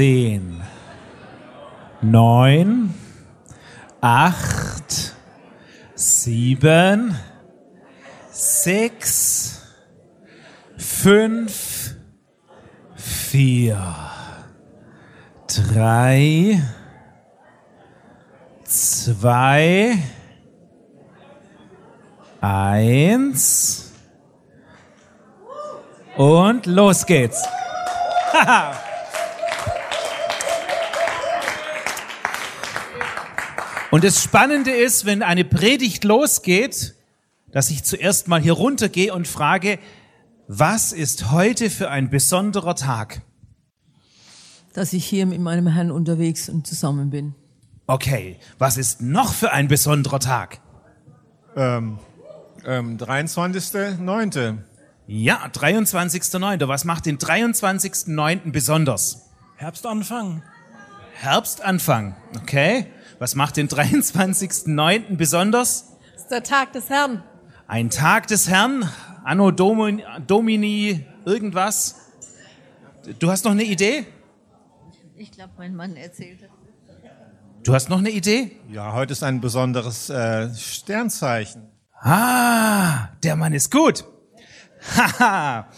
zehn, neun, acht, sieben, sechs, fünf, vier, drei, zwei, eins und los geht's. Und das Spannende ist, wenn eine Predigt losgeht, dass ich zuerst mal hier runtergehe und frage, was ist heute für ein besonderer Tag? Dass ich hier mit meinem Herrn unterwegs und zusammen bin. Okay, was ist noch für ein besonderer Tag? Ähm, ähm, 23.09. Ja, 23.09. Was macht den 23.09. besonders? Herbstanfang. Herbstanfang, okay. Was macht den 23.09. besonders? Das ist der Tag des Herrn. Ein Tag des Herrn, Anno Domini, Domini irgendwas. Du hast noch eine Idee? Ich glaube, mein Mann erzählte. Du hast noch eine Idee? Ja, heute ist ein besonderes äh, Sternzeichen. Ah, der Mann ist gut. Haha.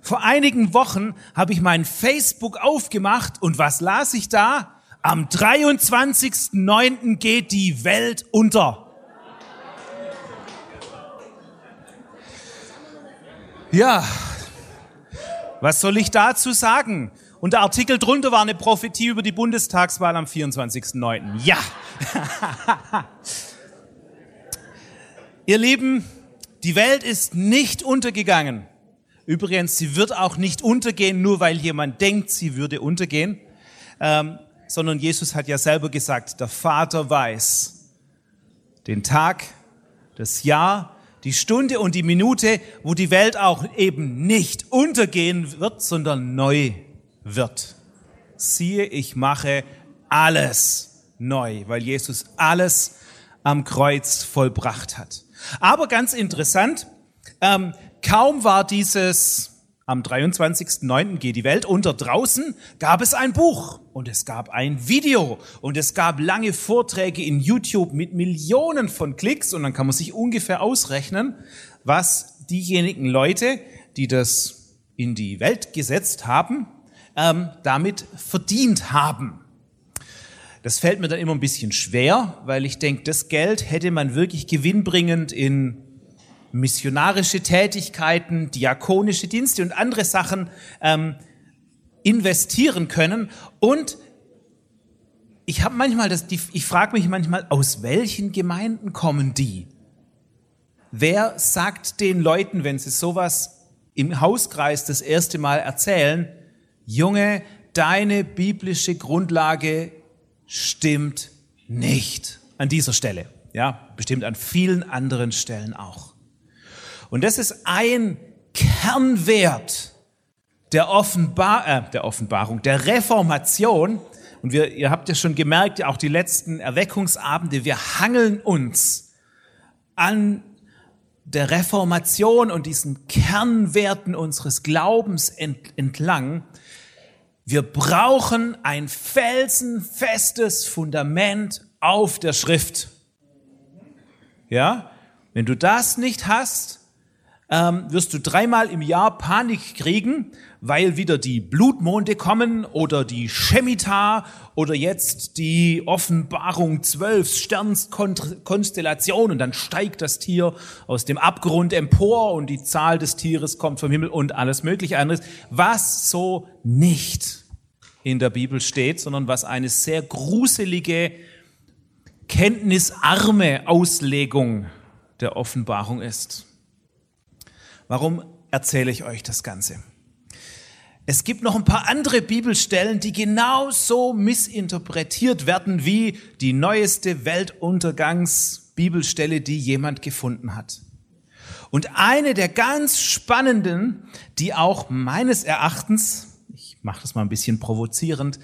Vor einigen Wochen habe ich mein Facebook aufgemacht und was las ich da? Am 23.09. geht die Welt unter. Ja, was soll ich dazu sagen? Und der Artikel drunter war eine Prophetie über die Bundestagswahl am 24.09. Ja. Ihr Lieben, die Welt ist nicht untergegangen. Übrigens, sie wird auch nicht untergehen, nur weil jemand denkt, sie würde untergehen, ähm, sondern Jesus hat ja selber gesagt, der Vater weiß den Tag, das Jahr, die Stunde und die Minute, wo die Welt auch eben nicht untergehen wird, sondern neu wird. Siehe, ich mache alles neu, weil Jesus alles am Kreuz vollbracht hat. Aber ganz interessant, ähm, kaum war dieses am 23.09. geht die Welt unter draußen, gab es ein Buch und es gab ein Video und es gab lange Vorträge in YouTube mit Millionen von Klicks und dann kann man sich ungefähr ausrechnen, was diejenigen Leute, die das in die Welt gesetzt haben, ähm, damit verdient haben. Das fällt mir dann immer ein bisschen schwer, weil ich denke, das Geld hätte man wirklich gewinnbringend in missionarische Tätigkeiten, diakonische Dienste und andere Sachen ähm, investieren können. Und ich habe manchmal das, ich frage mich manchmal, aus welchen Gemeinden kommen die? Wer sagt den Leuten, wenn sie sowas im Hauskreis das erste Mal erzählen, Junge, deine biblische Grundlage stimmt nicht an dieser Stelle. Ja, bestimmt an vielen anderen Stellen auch. Und das ist ein Kernwert der, Offenbar äh, der Offenbarung, der Reformation. Und wir, ihr habt ja schon gemerkt, auch die letzten Erweckungsabende, wir hangeln uns an der Reformation und diesen Kernwerten unseres Glaubens entlang. Wir brauchen ein felsenfestes Fundament auf der Schrift. Ja? Wenn du das nicht hast, ähm, wirst du dreimal im Jahr Panik kriegen, weil wieder die Blutmonde kommen oder die Shemitah oder jetzt die Offenbarung 12 Sternskonstellation und dann steigt das Tier aus dem Abgrund empor und die Zahl des Tieres kommt vom Himmel und alles mögliche anderes, was so nicht in der Bibel steht, sondern was eine sehr gruselige, kenntnisarme Auslegung der Offenbarung ist. Warum erzähle ich euch das Ganze? Es gibt noch ein paar andere Bibelstellen, die genauso missinterpretiert werden wie die neueste Weltuntergangsbibelstelle, die jemand gefunden hat. Und eine der ganz spannenden, die auch meines Erachtens, ich mache das mal ein bisschen provozierend,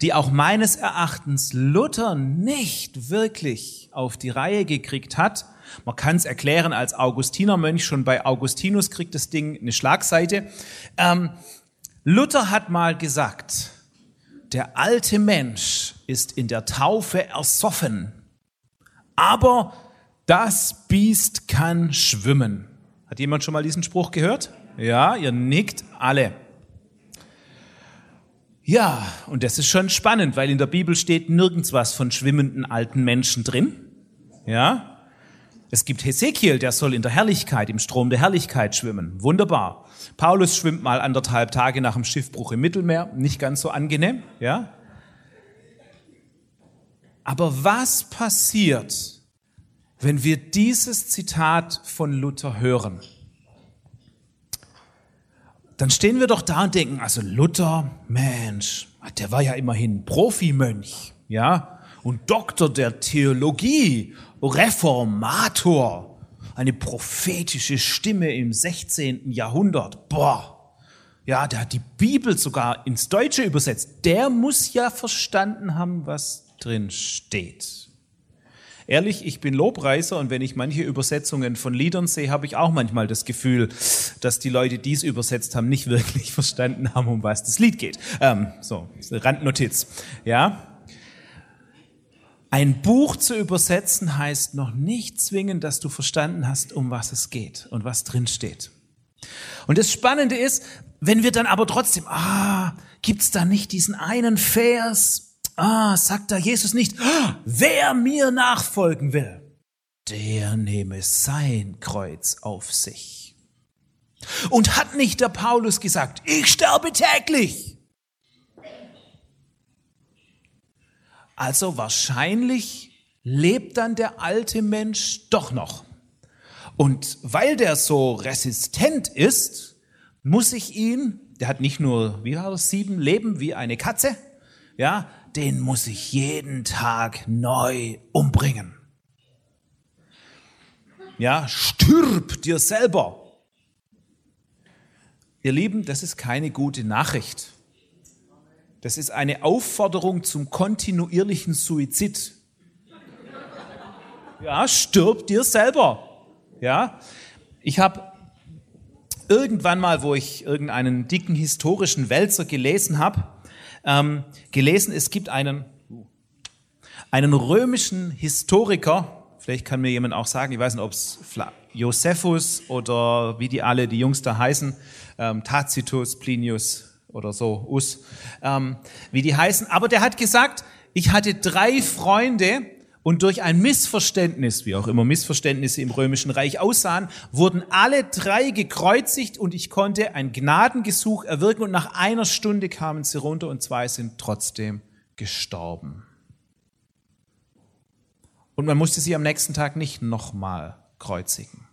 die auch meines Erachtens Luther nicht wirklich auf die Reihe gekriegt hat, man kann es erklären als Augustinermönch, schon bei Augustinus kriegt das Ding eine Schlagseite. Ähm, Luther hat mal gesagt, der alte Mensch ist in der Taufe ersoffen, aber das Biest kann schwimmen. Hat jemand schon mal diesen Spruch gehört? Ja, ihr nickt alle. Ja, und das ist schon spannend, weil in der Bibel steht nirgends was von schwimmenden alten Menschen drin. Ja, es gibt Hesekiel, der soll in der Herrlichkeit, im Strom der Herrlichkeit schwimmen. Wunderbar. Paulus schwimmt mal anderthalb Tage nach dem Schiffbruch im Mittelmeer. Nicht ganz so angenehm, ja. Aber was passiert, wenn wir dieses Zitat von Luther hören? Dann stehen wir doch da und denken, also Luther, Mensch, der war ja immerhin Profimönch, ja, und Doktor der Theologie, Reformator, eine prophetische Stimme im 16. Jahrhundert. Boah, ja, der hat die Bibel sogar ins Deutsche übersetzt. Der muss ja verstanden haben, was drin steht. Ehrlich, ich bin Lobpreiser und wenn ich manche Übersetzungen von Liedern sehe, habe ich auch manchmal das Gefühl, dass die Leute, die es übersetzt haben, nicht wirklich verstanden haben, um was das Lied geht. Ähm, so, Randnotiz. Ja. Ein Buch zu übersetzen heißt noch nicht zwingend, dass du verstanden hast, um was es geht und was drin steht. Und das Spannende ist, wenn wir dann aber trotzdem, ah, gibt's da nicht diesen einen Vers, Ah, sagt da Jesus nicht, ah, wer mir nachfolgen will, der nehme sein Kreuz auf sich. Und hat nicht der Paulus gesagt, ich sterbe täglich? Also wahrscheinlich lebt dann der alte Mensch doch noch. Und weil der so resistent ist, muss ich ihn, der hat nicht nur, wie war das, sieben Leben wie eine Katze, ja, den muss ich jeden Tag neu umbringen. Ja, stirb dir selber. Ihr Lieben, das ist keine gute Nachricht. Das ist eine Aufforderung zum kontinuierlichen Suizid. Ja, stirb dir selber. Ja, ich habe irgendwann mal, wo ich irgendeinen dicken historischen Wälzer gelesen habe, ähm, gelesen, es gibt einen, einen römischen Historiker, vielleicht kann mir jemand auch sagen, ich weiß nicht, ob es Josephus oder wie die alle, die Jungs da heißen, ähm, Tacitus, Plinius oder so, Us, ähm, wie die heißen, aber der hat gesagt, ich hatte drei Freunde, und durch ein Missverständnis, wie auch immer Missverständnisse im römischen Reich aussahen, wurden alle drei gekreuzigt und ich konnte ein Gnadengesuch erwirken und nach einer Stunde kamen sie runter und zwei sind trotzdem gestorben. Und man musste sie am nächsten Tag nicht nochmal kreuzigen.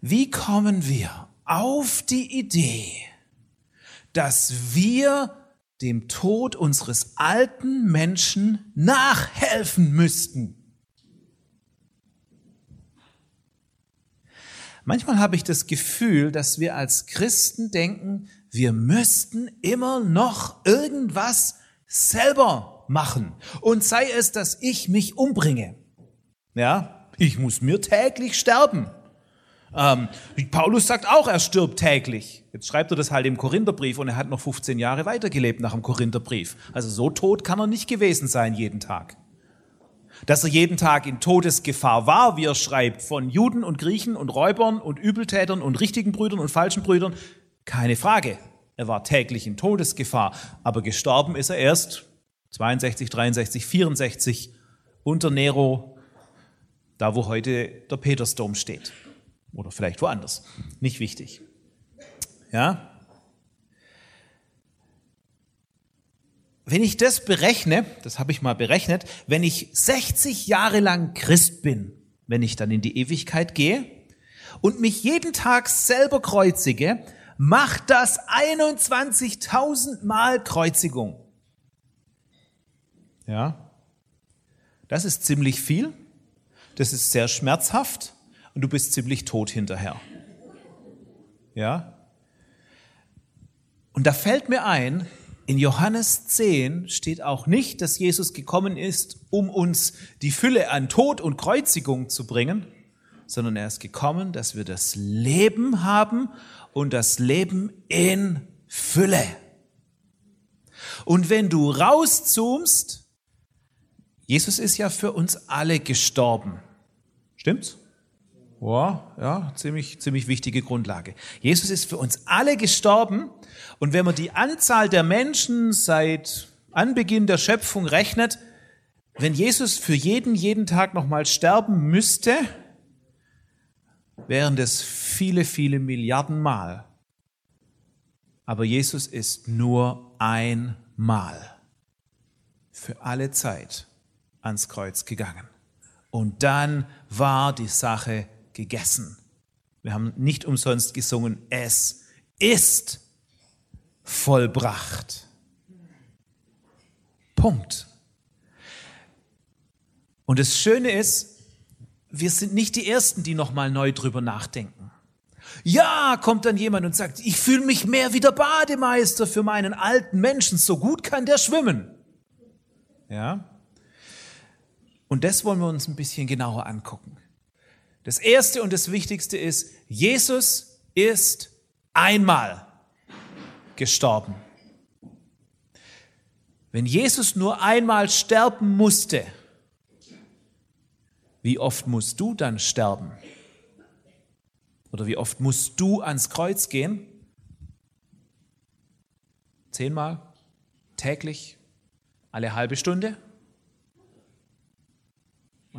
Wie kommen wir auf die Idee, dass wir dem Tod unseres alten Menschen nachhelfen müssten. Manchmal habe ich das Gefühl, dass wir als Christen denken, wir müssten immer noch irgendwas selber machen. Und sei es, dass ich mich umbringe. Ja, ich muss mir täglich sterben. Ähm, Paulus sagt auch, er stirbt täglich. Jetzt schreibt er das halt im Korintherbrief und er hat noch 15 Jahre weitergelebt nach dem Korintherbrief. Also so tot kann er nicht gewesen sein jeden Tag. Dass er jeden Tag in Todesgefahr war, wie er schreibt, von Juden und Griechen und Räubern und Übeltätern und richtigen Brüdern und falschen Brüdern, keine Frage. Er war täglich in Todesgefahr, aber gestorben ist er erst 62, 63, 64 unter Nero, da wo heute der Petersdom steht. Oder vielleicht woanders. Nicht wichtig. Ja? Wenn ich das berechne, das habe ich mal berechnet, wenn ich 60 Jahre lang Christ bin, wenn ich dann in die Ewigkeit gehe und mich jeden Tag selber kreuzige, macht das 21.000 Mal Kreuzigung. Ja? Das ist ziemlich viel. Das ist sehr schmerzhaft und du bist ziemlich tot hinterher. Ja? Und da fällt mir ein, in Johannes 10 steht auch nicht, dass Jesus gekommen ist, um uns die Fülle an Tod und Kreuzigung zu bringen, sondern er ist gekommen, dass wir das Leben haben und das Leben in Fülle. Und wenn du rauszoomst, Jesus ist ja für uns alle gestorben. Stimmt's? Ja, ja, ziemlich, ziemlich wichtige Grundlage. Jesus ist für uns alle gestorben. Und wenn man die Anzahl der Menschen seit Anbeginn der Schöpfung rechnet, wenn Jesus für jeden jeden Tag nochmal sterben müsste, wären das viele, viele Milliarden Mal. Aber Jesus ist nur einmal für alle Zeit ans Kreuz gegangen. Und dann war die Sache gegessen. Wir haben nicht umsonst gesungen, es ist vollbracht. Punkt. Und das Schöne ist, wir sind nicht die Ersten, die nochmal neu drüber nachdenken. Ja, kommt dann jemand und sagt, ich fühle mich mehr wie der Bademeister für meinen alten Menschen, so gut kann der schwimmen. Ja? Und das wollen wir uns ein bisschen genauer angucken. Das Erste und das Wichtigste ist, Jesus ist einmal gestorben. Wenn Jesus nur einmal sterben musste, wie oft musst du dann sterben? Oder wie oft musst du ans Kreuz gehen? Zehnmal? Täglich? Alle halbe Stunde?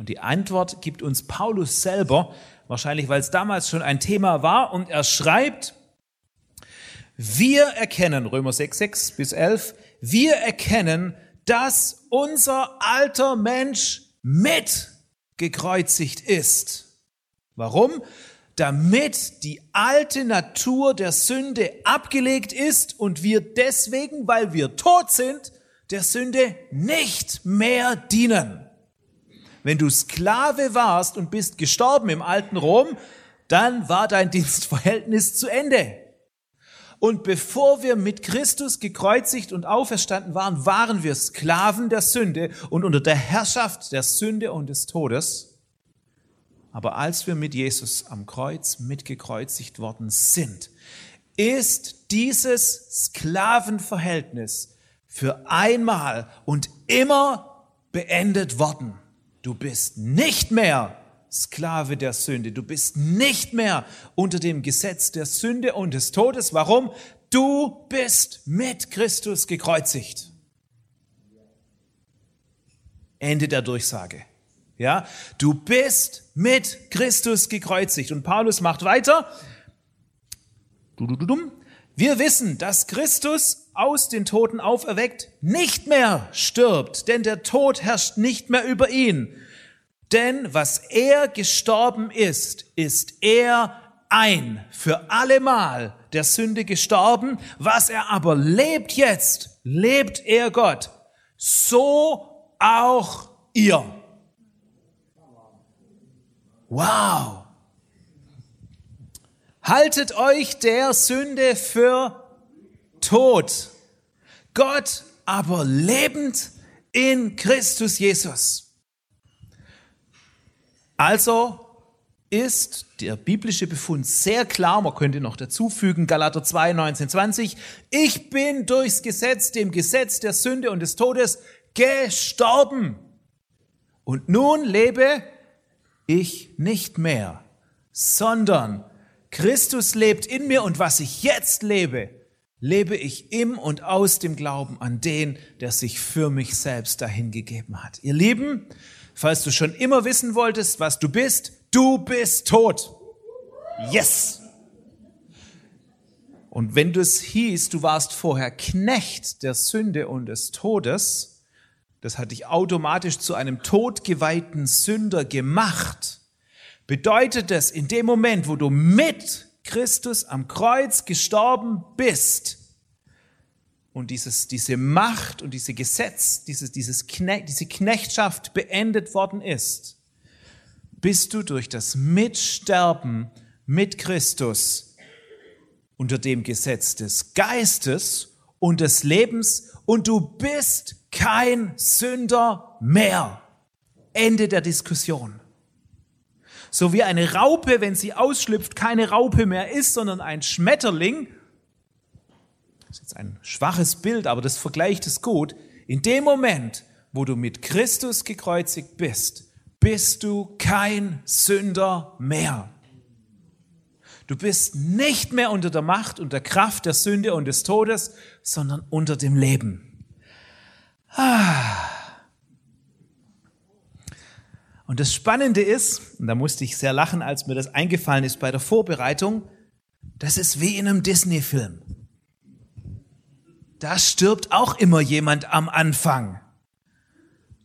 Und die Antwort gibt uns Paulus selber, wahrscheinlich weil es damals schon ein Thema war, und er schreibt, wir erkennen, Römer 6, 6 bis 11, wir erkennen, dass unser alter Mensch mit gekreuzigt ist. Warum? Damit die alte Natur der Sünde abgelegt ist und wir deswegen, weil wir tot sind, der Sünde nicht mehr dienen. Wenn du Sklave warst und bist gestorben im alten Rom, dann war dein Dienstverhältnis zu Ende. Und bevor wir mit Christus gekreuzigt und auferstanden waren, waren wir Sklaven der Sünde und unter der Herrschaft der Sünde und des Todes. Aber als wir mit Jesus am Kreuz mitgekreuzigt worden sind, ist dieses Sklavenverhältnis für einmal und immer beendet worden. Du bist nicht mehr Sklave der Sünde. Du bist nicht mehr unter dem Gesetz der Sünde und des Todes. Warum? Du bist mit Christus gekreuzigt. Ende der Durchsage. Ja, du bist mit Christus gekreuzigt. Und Paulus macht weiter. Wir wissen, dass Christus aus den Toten auferweckt nicht mehr stirbt, denn der Tod herrscht nicht mehr über ihn. Denn was er gestorben ist, ist er ein für allemal der Sünde gestorben. Was er aber lebt jetzt, lebt er Gott. So auch ihr. Wow. Haltet euch der Sünde für tot. Gott aber lebend in Christus Jesus. Also ist der biblische Befund sehr klar, man könnte noch dazu fügen, Galater 2, 19, 20, ich bin durchs Gesetz, dem Gesetz der Sünde und des Todes gestorben. Und nun lebe ich nicht mehr, sondern Christus lebt in mir und was ich jetzt lebe, lebe ich im und aus dem Glauben an den, der sich für mich selbst dahingegeben hat. Ihr Lieben, falls du schon immer wissen wolltest, was du bist, du bist tot. Yes! Und wenn du es hieß, du warst vorher Knecht der Sünde und des Todes, das hat dich automatisch zu einem todgeweihten Sünder gemacht, bedeutet es in dem Moment, wo du mit Christus am Kreuz gestorben bist, und dieses, diese Macht und diese Gesetz, dieses, dieses Knecht, diese Knechtschaft beendet worden ist, bist du durch das Mitsterben mit Christus unter dem Gesetz des Geistes und des Lebens und du bist kein Sünder mehr. Ende der Diskussion. So wie eine Raupe, wenn sie ausschlüpft, keine Raupe mehr ist, sondern ein Schmetterling, Das ist jetzt ein schwaches Bild, aber das vergleicht es gut. In dem Moment, wo du mit Christus gekreuzigt bist, bist du kein Sünder mehr. Du bist nicht mehr unter der Macht und der Kraft der Sünde und des Todes, sondern unter dem Leben. Ah. Und das Spannende ist, und da musste ich sehr lachen, als mir das eingefallen ist bei der Vorbereitung, das ist wie in einem Disney-Film. Da stirbt auch immer jemand am Anfang.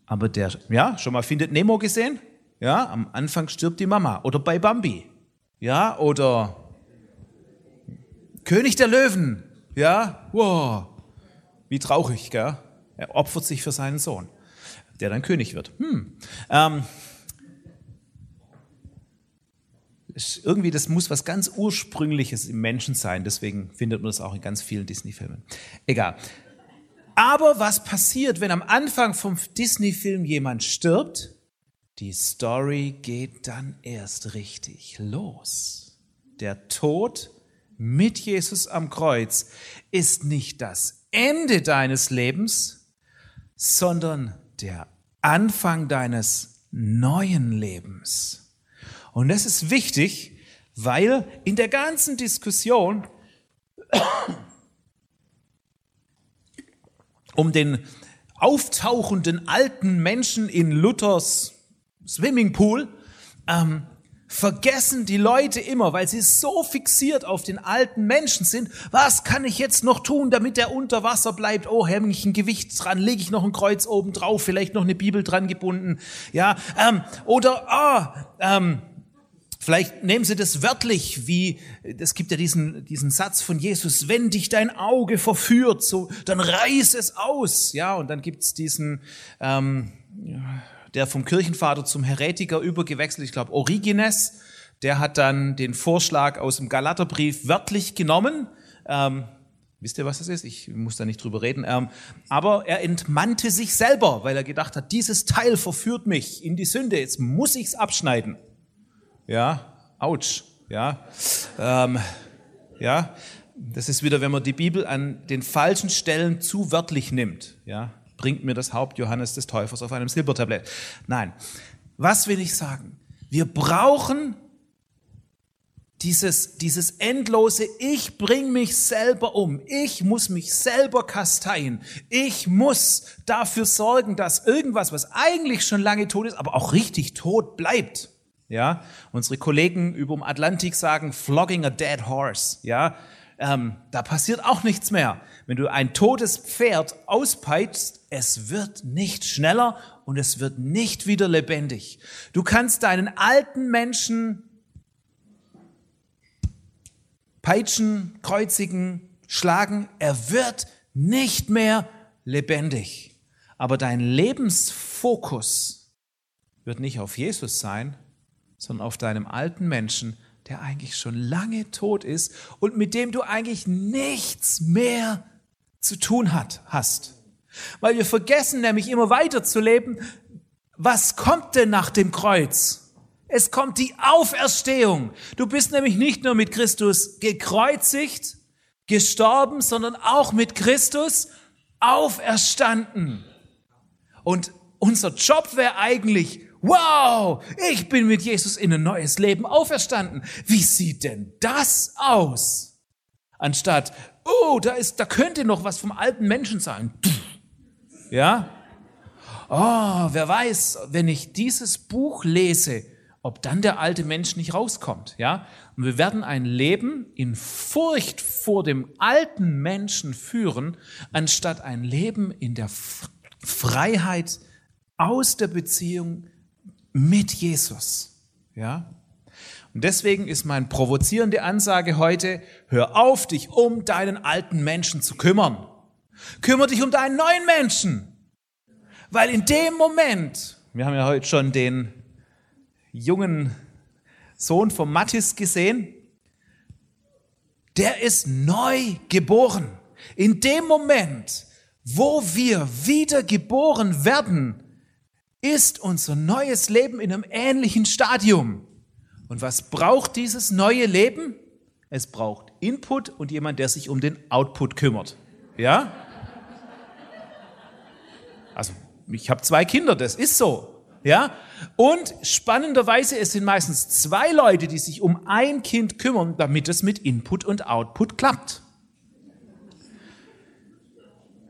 Aber der, ja, schon mal findet Nemo gesehen? Ja, am Anfang stirbt die Mama. Oder bei Bambi. Ja, oder König der Löwen. Ja, wow. Wie traurig, gell? Er opfert sich für seinen Sohn, der dann König wird. Hm. Ähm, irgendwie, das muss was ganz Ursprüngliches im Menschen sein. Deswegen findet man das auch in ganz vielen Disney-Filmen. Egal. Aber was passiert, wenn am Anfang vom Disney-Film jemand stirbt? Die Story geht dann erst richtig los. Der Tod mit Jesus am Kreuz ist nicht das Ende deines Lebens, sondern der Anfang deines neuen Lebens. Und das ist wichtig, weil in der ganzen Diskussion um den auftauchenden alten Menschen in Luthers Swimmingpool, ähm, vergessen die Leute immer, weil sie so fixiert auf den alten Menschen sind. Was kann ich jetzt noch tun, damit der unter Wasser bleibt? Oh, hänge ich ein Gewicht dran, lege ich noch ein Kreuz oben drauf, vielleicht noch eine Bibel dran gebunden, ja? Ähm, oder ah, ähm, Vielleicht nehmen Sie das wörtlich, wie es gibt ja diesen, diesen Satz von Jesus, wenn dich dein Auge verführt, so, dann reiß es aus. Ja, und dann gibt's diesen, ähm, der vom Kirchenvater zum Heretiker übergewechselt, ich glaube Origenes, der hat dann den Vorschlag aus dem Galaterbrief wörtlich genommen. Ähm, wisst ihr, was das ist? Ich muss da nicht drüber reden. Ähm, aber er entmannte sich selber, weil er gedacht hat, dieses Teil verführt mich in die Sünde, jetzt muss ich's abschneiden. Ja, ouch. Ja, ähm, ja, das ist wieder, wenn man die Bibel an den falschen Stellen zu wörtlich nimmt. Ja, bringt mir das Haupt Johannes des Täufers auf einem Silbertablett. Nein, was will ich sagen? Wir brauchen dieses, dieses endlose, ich bring mich selber um, ich muss mich selber kasteien, ich muss dafür sorgen, dass irgendwas, was eigentlich schon lange tot ist, aber auch richtig tot bleibt. Ja, unsere Kollegen über dem Atlantik sagen flogging a dead horse. Ja, ähm, da passiert auch nichts mehr. Wenn du ein totes Pferd auspeitschst, es wird nicht schneller und es wird nicht wieder lebendig. Du kannst deinen alten Menschen peitschen, kreuzigen, schlagen. Er wird nicht mehr lebendig. Aber dein Lebensfokus wird nicht auf Jesus sein, sondern auf deinem alten Menschen, der eigentlich schon lange tot ist und mit dem du eigentlich nichts mehr zu tun hat, hast. Weil wir vergessen nämlich immer weiter zu leben, was kommt denn nach dem Kreuz? Es kommt die Auferstehung. Du bist nämlich nicht nur mit Christus gekreuzigt, gestorben, sondern auch mit Christus auferstanden. Und unser Job wäre eigentlich, wow, ich bin mit Jesus in ein neues Leben auferstanden. Wie sieht denn das aus? Anstatt, oh, da ist, da könnte noch was vom alten Menschen sein. Ja? Oh, wer weiß, wenn ich dieses Buch lese, ob dann der alte Mensch nicht rauskommt, ja? Und wir werden ein Leben in Furcht vor dem alten Menschen führen, anstatt ein Leben in der Freiheit aus der Beziehung mit Jesus. Ja? Und deswegen ist meine provozierende Ansage heute, hör auf, dich um deinen alten Menschen zu kümmern. Kümmer dich um deinen neuen Menschen. Weil in dem Moment, wir haben ja heute schon den jungen Sohn von Mattis gesehen, der ist neu geboren. In dem Moment, wo wir wieder geboren werden, ist unser neues Leben in einem ähnlichen Stadium. Und was braucht dieses neue Leben? Es braucht Input und jemand, der sich um den Output kümmert. Ja? Also, ich habe zwei Kinder, das ist so. Ja? Und spannenderweise, es sind meistens zwei Leute, die sich um ein Kind kümmern, damit es mit Input und Output klappt.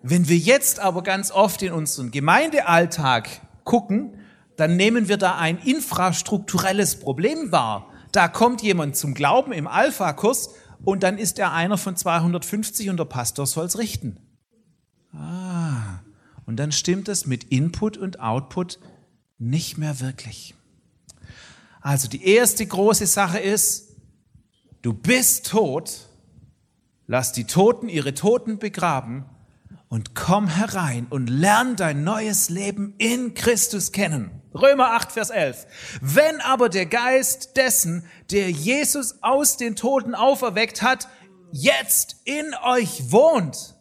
Wenn wir jetzt aber ganz oft in unseren Gemeindealltag gucken, dann nehmen wir da ein infrastrukturelles Problem wahr. Da kommt jemand zum Glauben im Alpha-Kurs und dann ist er einer von 250 und der Pastor soll es richten. Ah, und dann stimmt es mit Input und Output nicht mehr wirklich. Also die erste große Sache ist, du bist tot, lass die Toten ihre Toten begraben und komm herein und lern dein neues Leben in Christus kennen. Römer 8, Vers 11. Wenn aber der Geist dessen, der Jesus aus den Toten auferweckt hat, jetzt in euch wohnt,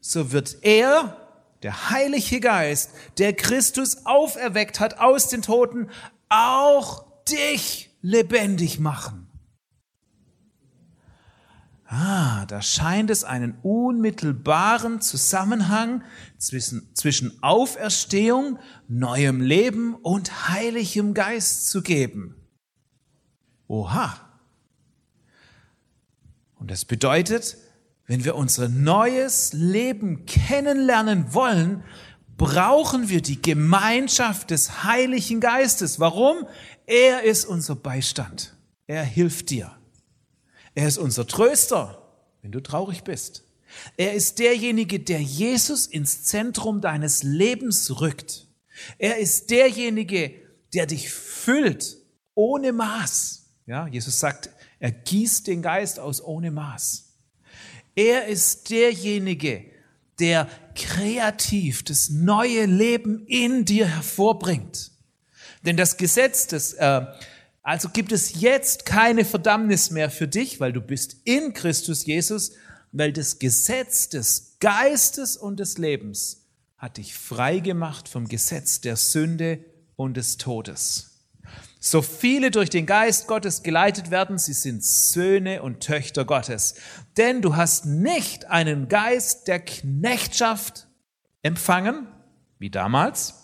so wird er, der Heilige Geist, der Christus auferweckt hat aus den Toten, auch dich lebendig machen. Ah, da scheint es einen unmittelbaren Zusammenhang zwischen, zwischen Auferstehung, neuem Leben und heiligem Geist zu geben. Oha. Und das bedeutet, wenn wir unser neues Leben kennenlernen wollen, brauchen wir die Gemeinschaft des Heiligen Geistes. Warum? Er ist unser Beistand. Er hilft dir. Er ist unser Tröster, wenn du traurig bist. Er ist derjenige, der Jesus ins Zentrum deines Lebens rückt. Er ist derjenige, der dich füllt ohne Maß. Ja, Jesus sagt, er gießt den Geist aus ohne Maß. Er ist derjenige, der kreativ das neue Leben in dir hervorbringt. Denn das Gesetz des, äh, also gibt es jetzt keine Verdammnis mehr für dich, weil du bist in Christus Jesus, weil das Gesetz des Geistes und des Lebens hat dich frei gemacht vom Gesetz der Sünde und des Todes. So viele durch den Geist Gottes geleitet werden, sie sind Söhne und Töchter Gottes. Denn du hast nicht einen Geist der Knechtschaft empfangen, wie damals,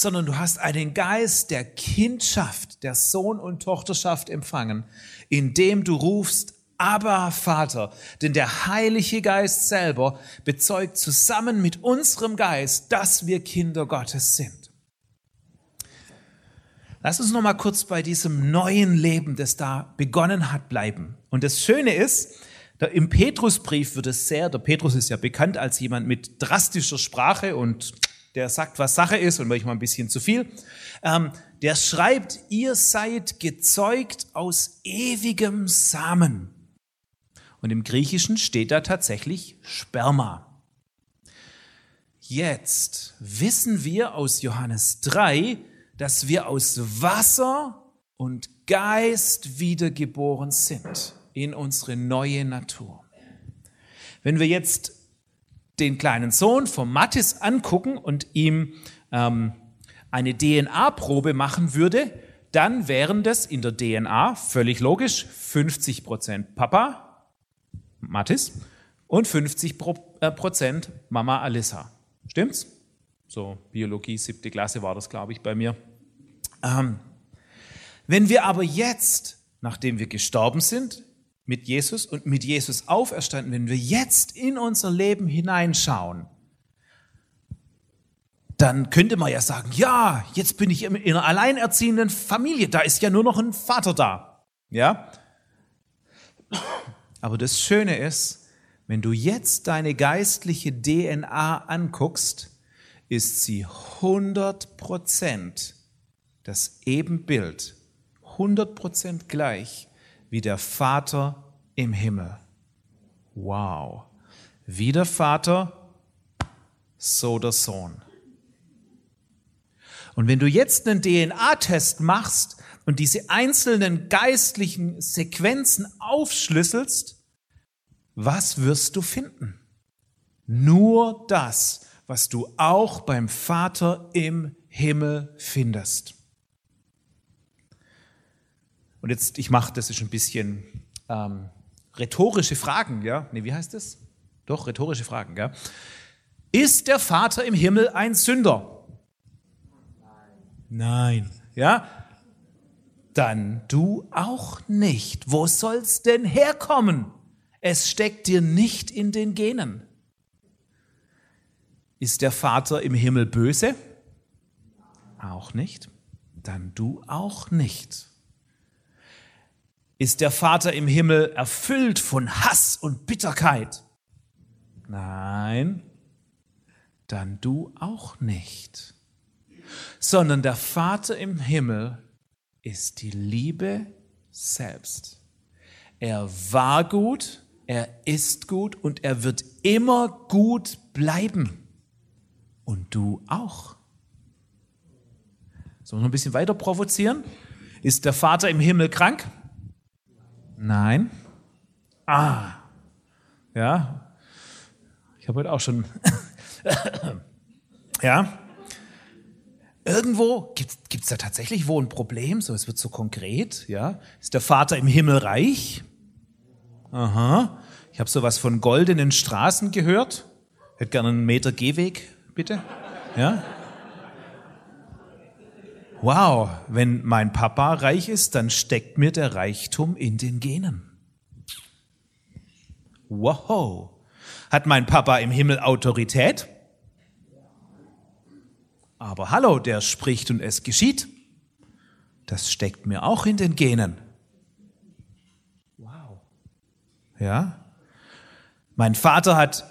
sondern du hast einen Geist der Kindschaft, der Sohn- und Tochterschaft empfangen, indem du rufst, aber Vater, denn der Heilige Geist selber bezeugt zusammen mit unserem Geist, dass wir Kinder Gottes sind. Lass uns noch mal kurz bei diesem neuen Leben, das da begonnen hat, bleiben. Und das Schöne ist, im Petrusbrief wird es sehr, der Petrus ist ja bekannt als jemand mit drastischer Sprache und der sagt, was Sache ist und manchmal ein bisschen zu viel. Ähm, der schreibt, ihr seid gezeugt aus ewigem Samen. Und im Griechischen steht da tatsächlich Sperma. Jetzt wissen wir aus Johannes 3, dass wir aus Wasser und Geist wiedergeboren sind in unsere neue Natur. Wenn wir jetzt den kleinen Sohn von Mattis angucken und ihm ähm, eine DNA-Probe machen würde, dann wären das in der DNA völlig logisch 50 Prozent Papa, Mattis, und 50 äh, Prozent Mama Alissa. Stimmt's? So Biologie, siebte Klasse war das, glaube ich, bei mir. Ähm, wenn wir aber jetzt, nachdem wir gestorben sind, mit Jesus und mit Jesus auferstanden, wenn wir jetzt in unser Leben hineinschauen, dann könnte man ja sagen, ja, jetzt bin ich in einer alleinerziehenden Familie, da ist ja nur noch ein Vater da. Ja? Aber das Schöne ist, wenn du jetzt deine geistliche DNA anguckst, ist sie 100% das Ebenbild, 100% gleich wie der Vater im Himmel. Wow. Wie der Vater, so der Sohn. Und wenn du jetzt einen DNA-Test machst und diese einzelnen geistlichen Sequenzen aufschlüsselst, was wirst du finden? Nur das, was du auch beim Vater im Himmel findest. Und jetzt, ich mache, das ist ein bisschen ähm, rhetorische Fragen, ja? Nee, wie heißt das? Doch, rhetorische Fragen, gell? Ist der Vater im Himmel ein Sünder? Nein. Ja? Dann du auch nicht. Wo soll's denn herkommen? Es steckt dir nicht in den Genen. Ist der Vater im Himmel böse? Auch nicht. Dann du auch nicht. Ist der Vater im Himmel erfüllt von Hass und Bitterkeit? Nein, dann du auch nicht. Sondern der Vater im Himmel ist die Liebe selbst. Er war gut, er ist gut und er wird immer gut bleiben. Und du auch. Sollen wir noch ein bisschen weiter provozieren? Ist der Vater im Himmel krank? Nein. Ah. Ja. Ich habe heute auch schon. ja. Irgendwo gibt es da tatsächlich wo ein Problem, so es wird so konkret, ja. Ist der Vater im Himmel reich? Aha. Ich habe sowas von goldenen Straßen gehört. Hätte gerne einen Meter Gehweg, bitte. Ja. Wow, wenn mein Papa reich ist, dann steckt mir der Reichtum in den Genen. Wow. Hat mein Papa im Himmel Autorität? Aber hallo, der spricht und es geschieht. Das steckt mir auch in den Genen. Wow. Ja. Mein Vater hat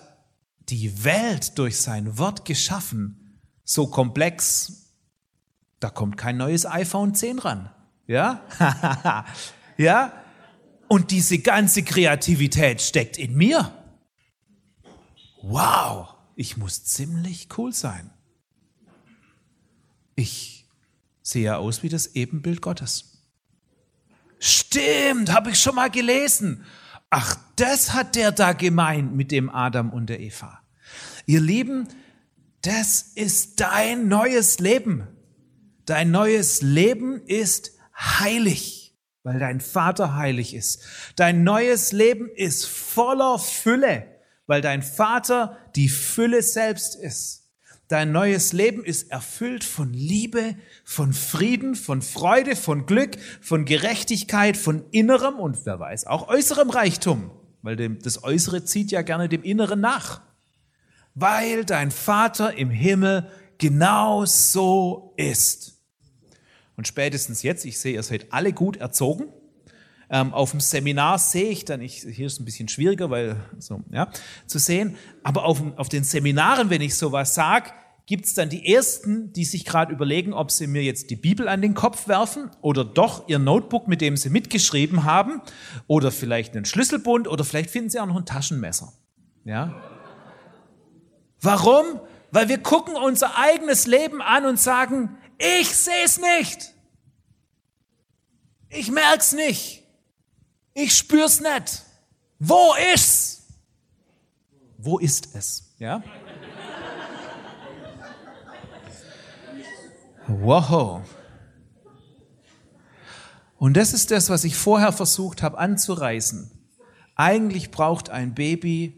die Welt durch sein Wort geschaffen, so komplex, da kommt kein neues iPhone 10 ran. Ja? ja? Und diese ganze Kreativität steckt in mir. Wow, ich muss ziemlich cool sein. Ich sehe ja aus wie das Ebenbild Gottes. Stimmt, habe ich schon mal gelesen. Ach, das hat der da gemeint mit dem Adam und der Eva. Ihr Lieben, das ist dein neues Leben. Dein neues Leben ist heilig, weil dein Vater heilig ist. Dein neues Leben ist voller Fülle, weil dein Vater die Fülle selbst ist. Dein neues Leben ist erfüllt von Liebe, von Frieden, von Freude, von Glück, von Gerechtigkeit, von innerem und wer weiß auch äußerem Reichtum, weil das Äußere zieht ja gerne dem Inneren nach. Weil dein Vater im Himmel genau so ist. Und spätestens jetzt, ich sehe, ihr seid alle gut erzogen. Ähm, auf dem Seminar sehe ich dann, ich, hier ist es ein bisschen schwieriger, weil so, ja, zu sehen, aber auf, auf den Seminaren, wenn ich sowas sage, gibt es dann die Ersten, die sich gerade überlegen, ob sie mir jetzt die Bibel an den Kopf werfen oder doch ihr Notebook, mit dem sie mitgeschrieben haben, oder vielleicht einen Schlüsselbund oder vielleicht finden sie auch noch ein Taschenmesser. Ja? Warum? Weil wir gucken unser eigenes Leben an und sagen, ich sehe es nicht. Ich merk's nicht. Ich spür's nicht. Wo ist's? Wo ist es? Ja? Wow. Und das ist das, was ich vorher versucht habe anzureißen. Eigentlich braucht ein Baby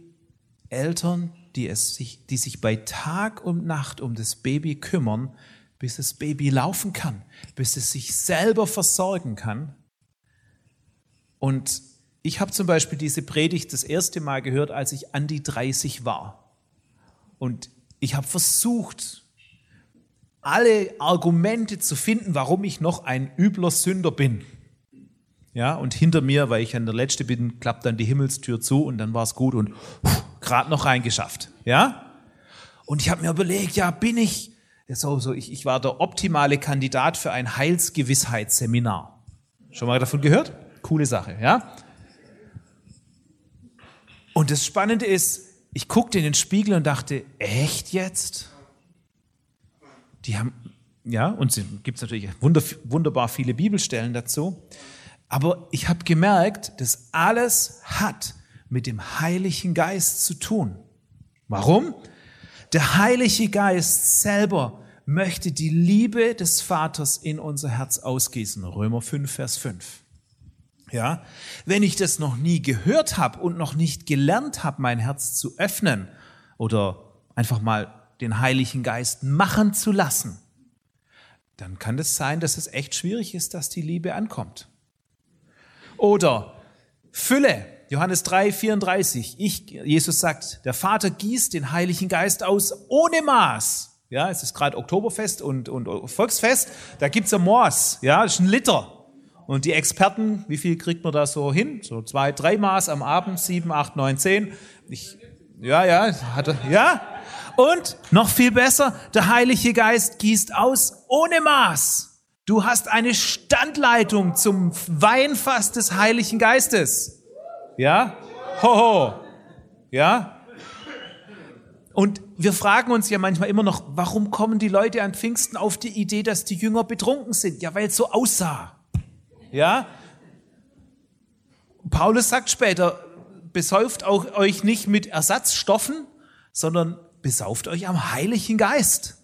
Eltern, die, es sich, die sich bei Tag und Nacht um das Baby kümmern, bis das Baby laufen kann, bis es sich selber versorgen kann. Und ich habe zum Beispiel diese Predigt das erste Mal gehört, als ich an die 30 war. Und ich habe versucht, alle Argumente zu finden, warum ich noch ein übler Sünder bin. Ja, und hinter mir, weil ich an der Letzte bin, klappt dann die Himmelstür zu und dann war es gut und gerade noch reingeschafft. Ja? Und ich habe mir überlegt, ja, bin ich so, so, ich, ich war der optimale Kandidat für ein Heilsgewissheitsseminar. Schon mal davon gehört? Coole Sache, ja? Und das Spannende ist, ich guckte in den Spiegel und dachte, echt jetzt? Die haben, ja, und es gibt natürlich wunder, wunderbar viele Bibelstellen dazu. Aber ich habe gemerkt, das alles hat mit dem Heiligen Geist zu tun. Warum? Der Heilige Geist selber möchte die Liebe des Vaters in unser Herz ausgießen. Römer 5, Vers 5. Ja, wenn ich das noch nie gehört habe und noch nicht gelernt habe, mein Herz zu öffnen oder einfach mal den Heiligen Geist machen zu lassen, dann kann es sein, dass es echt schwierig ist, dass die Liebe ankommt. Oder Fülle, Johannes 3, 34. Ich, Jesus sagt, der Vater gießt den Heiligen Geist aus ohne Maß. Ja, es ist gerade Oktoberfest und, und Volksfest. Da gibt's ein Maß. Ja, das ist ein Liter. Und die Experten, wie viel kriegt man da so hin? So zwei, drei Maß am Abend, sieben, acht, neun, zehn. Ich, ja, ja, hatte, ja. Und noch viel besser, der Heilige Geist gießt aus ohne Maß. Du hast eine Standleitung zum Weinfass des Heiligen Geistes. Ja? Hoho. Ja? Und wir fragen uns ja manchmal immer noch, warum kommen die Leute an Pfingsten auf die Idee, dass die Jünger betrunken sind? Ja, weil es so aussah. Ja? Paulus sagt später, besauft auch euch nicht mit Ersatzstoffen, sondern besauft euch am Heiligen Geist.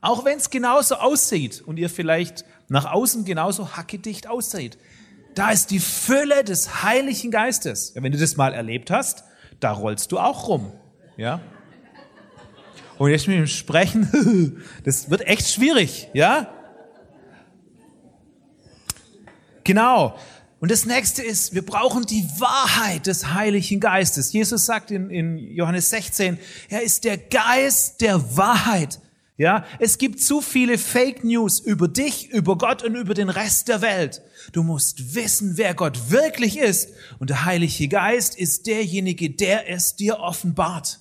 Auch wenn es genauso aussieht und ihr vielleicht nach außen genauso hackedicht aussieht. Da ist die Fülle des Heiligen Geistes. Ja, wenn du das mal erlebt hast, da rollst du auch rum. Ja? Und jetzt mit dem Sprechen, das wird echt schwierig, ja? Genau. Und das nächste ist, wir brauchen die Wahrheit des Heiligen Geistes. Jesus sagt in, in Johannes 16, er ist der Geist der Wahrheit. Ja, es gibt zu viele Fake News über dich, über Gott und über den Rest der Welt. Du musst wissen, wer Gott wirklich ist. Und der Heilige Geist ist derjenige, der es dir offenbart.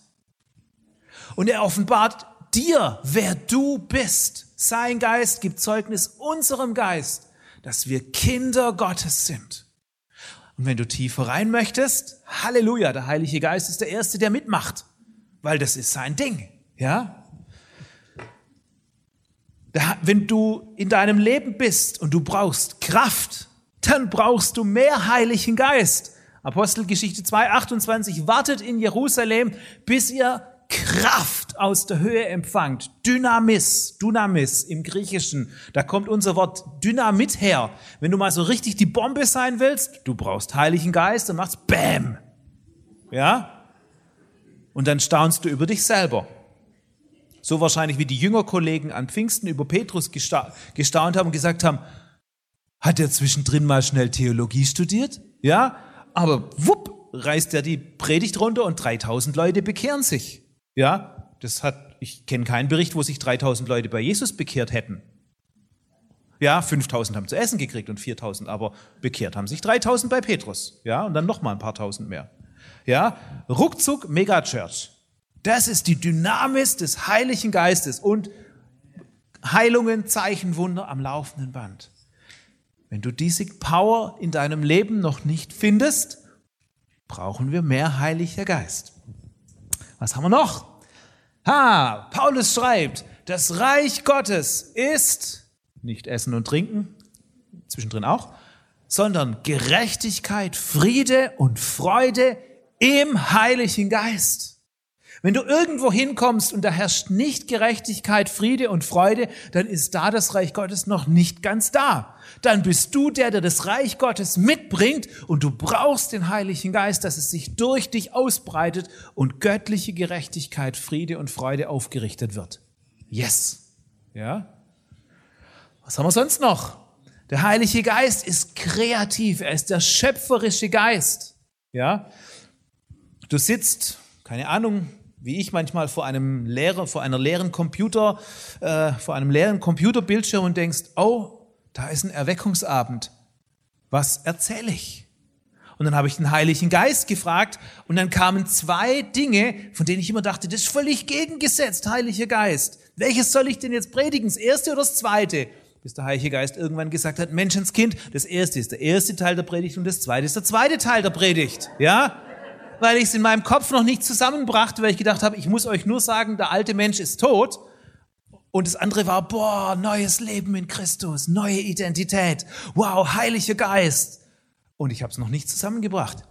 Und er offenbart dir, wer du bist. Sein Geist gibt Zeugnis unserem Geist dass wir Kinder Gottes sind. Und wenn du tiefer rein möchtest, Halleluja, der Heilige Geist ist der Erste, der mitmacht, weil das ist sein Ding, ja? Wenn du in deinem Leben bist und du brauchst Kraft, dann brauchst du mehr Heiligen Geist. Apostelgeschichte 2, 28, wartet in Jerusalem, bis ihr Kraft aus der Höhe empfangt. Dynamis, Dynamis im Griechischen. Da kommt unser Wort Dynamit her. Wenn du mal so richtig die Bombe sein willst, du brauchst Heiligen Geist und machst Bäm. Ja? Und dann staunst du über dich selber. So wahrscheinlich wie die Jüngerkollegen an Pfingsten über Petrus gestaunt haben und gesagt haben, hat er zwischendrin mal schnell Theologie studiert? Ja? Aber wupp, reißt er die Predigt runter und 3000 Leute bekehren sich. Ja, das hat, ich kenne keinen Bericht, wo sich 3000 Leute bei Jesus bekehrt hätten. Ja, 5000 haben zu essen gekriegt und 4000, aber bekehrt haben sich 3000 bei Petrus. Ja, und dann nochmal ein paar tausend mehr. Ja, ruckzuck Megachurch. Das ist die Dynamis des Heiligen Geistes und Heilungen, Zeichen, Wunder am laufenden Band. Wenn du diese Power in deinem Leben noch nicht findest, brauchen wir mehr Heiliger Geist. Was haben wir noch? Ha, Paulus schreibt, das Reich Gottes ist nicht Essen und Trinken, zwischendrin auch, sondern Gerechtigkeit, Friede und Freude im Heiligen Geist. Wenn du irgendwo hinkommst und da herrscht nicht Gerechtigkeit, Friede und Freude, dann ist da das Reich Gottes noch nicht ganz da. Dann bist du der, der das Reich Gottes mitbringt und du brauchst den Heiligen Geist, dass es sich durch dich ausbreitet und göttliche Gerechtigkeit, Friede und Freude aufgerichtet wird. Yes. Ja? Was haben wir sonst noch? Der Heilige Geist ist kreativ, er ist der schöpferische Geist. Ja? Du sitzt, keine Ahnung, wie ich manchmal vor einem leeren, vor einer leeren Computer, äh, vor einem leeren Computerbildschirm und denkst, oh, da ist ein Erweckungsabend. Was erzähle ich? Und dann habe ich den Heiligen Geist gefragt und dann kamen zwei Dinge, von denen ich immer dachte, das ist völlig gegengesetzt, Heiliger Geist. Welches soll ich denn jetzt predigen? Das erste oder das zweite? Bis der Heilige Geist irgendwann gesagt hat, Menschenskind, das erste ist der erste Teil der Predigt und das zweite ist der zweite Teil der Predigt. Ja? Weil ich es in meinem Kopf noch nicht zusammenbrachte, weil ich gedacht habe, ich muss euch nur sagen, der alte Mensch ist tot. Und das andere war, boah, neues Leben in Christus, neue Identität, wow, Heiliger Geist. Und ich habe es noch nicht zusammengebracht.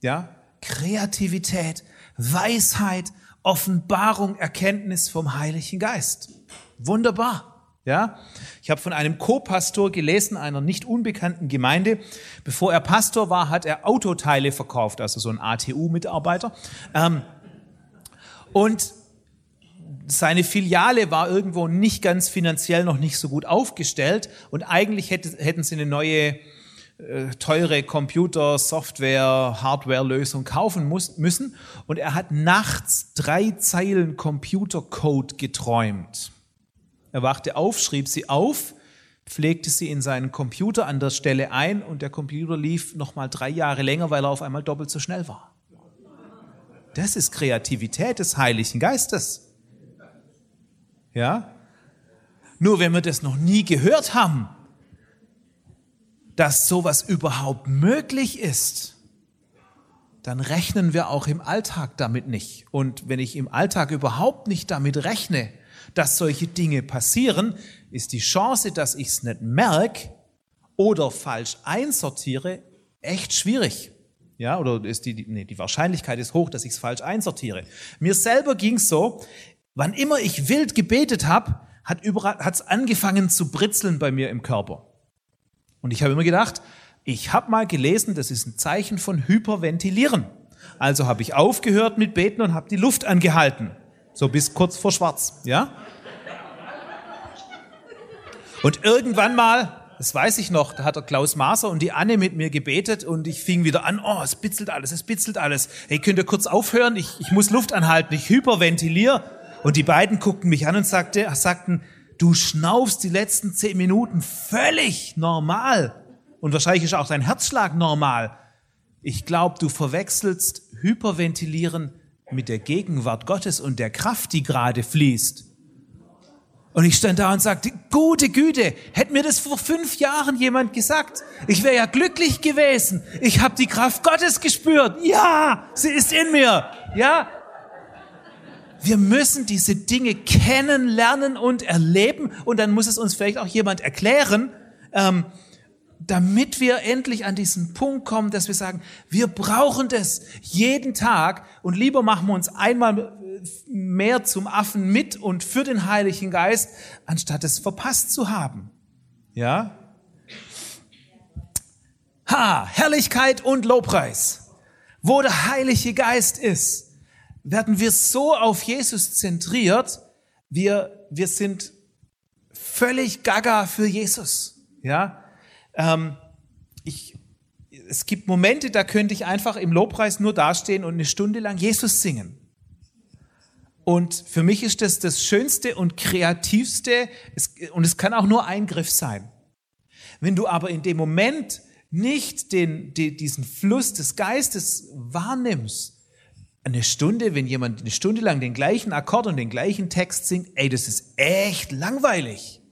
Ja, Kreativität, Weisheit, Offenbarung, Erkenntnis vom Heiligen Geist. Wunderbar. Ja, ich habe von einem Co-Pastor gelesen, einer nicht unbekannten Gemeinde. Bevor er Pastor war, hat er Autoteile verkauft, also so ein ATU-Mitarbeiter. Ähm, und seine Filiale war irgendwo nicht ganz finanziell noch nicht so gut aufgestellt und eigentlich hätte, hätten sie eine neue äh, teure Computer, Software, Hardware-Lösung kaufen muss, müssen und er hat nachts drei Zeilen Computercode geträumt. Er wachte auf, schrieb sie auf, pflegte sie in seinen Computer an der Stelle ein und der Computer lief nochmal drei Jahre länger, weil er auf einmal doppelt so schnell war. Das ist Kreativität des Heiligen Geistes. Ja? Nur wenn wir das noch nie gehört haben, dass sowas überhaupt möglich ist, dann rechnen wir auch im Alltag damit nicht. Und wenn ich im Alltag überhaupt nicht damit rechne, dass solche Dinge passieren, ist die Chance, dass ich es nicht merke oder falsch einsortiere, echt schwierig. Ja, oder ist die, nee, die Wahrscheinlichkeit ist hoch, dass ich es falsch einsortiere. Mir selber ging es so, wann immer ich wild gebetet habe, hat es angefangen zu britzeln bei mir im Körper. Und ich habe immer gedacht, ich habe mal gelesen, das ist ein Zeichen von Hyperventilieren. Also habe ich aufgehört mit Beten und habe die Luft angehalten. So bis kurz vor schwarz, ja? Und irgendwann mal, das weiß ich noch, da hat der Klaus Maser und die Anne mit mir gebetet und ich fing wieder an, oh, es bitzelt alles, es bitzelt alles. Hey, könnt ihr kurz aufhören? Ich, ich muss Luft anhalten, ich hyperventiliere. Und die beiden guckten mich an und sagte, sagten, du schnaufst die letzten zehn Minuten völlig normal. Und wahrscheinlich ist auch dein Herzschlag normal. Ich glaube, du verwechselst Hyperventilieren mit der Gegenwart Gottes und der Kraft, die gerade fließt. Und ich stand da und sagte, gute Güte, hätte mir das vor fünf Jahren jemand gesagt, ich wäre ja glücklich gewesen. Ich habe die Kraft Gottes gespürt. Ja, sie ist in mir. Ja. Wir müssen diese Dinge kennenlernen und erleben und dann muss es uns vielleicht auch jemand erklären. Ähm, damit wir endlich an diesen Punkt kommen, dass wir sagen, wir brauchen das jeden Tag und lieber machen wir uns einmal mehr zum Affen mit und für den Heiligen Geist, anstatt es verpasst zu haben. Ja? Ha, Herrlichkeit und Lobpreis. Wo der Heilige Geist ist, werden wir so auf Jesus zentriert, wir, wir sind völlig gaga für Jesus. Ja? Ähm, ich, es gibt Momente, da könnte ich einfach im Lobpreis nur dastehen und eine Stunde lang Jesus singen. Und für mich ist das das Schönste und Kreativste, es, und es kann auch nur Eingriff sein. Wenn du aber in dem Moment nicht den, die, diesen Fluss des Geistes wahrnimmst, eine Stunde, wenn jemand eine Stunde lang den gleichen Akkord und den gleichen Text singt, ey, das ist echt langweilig.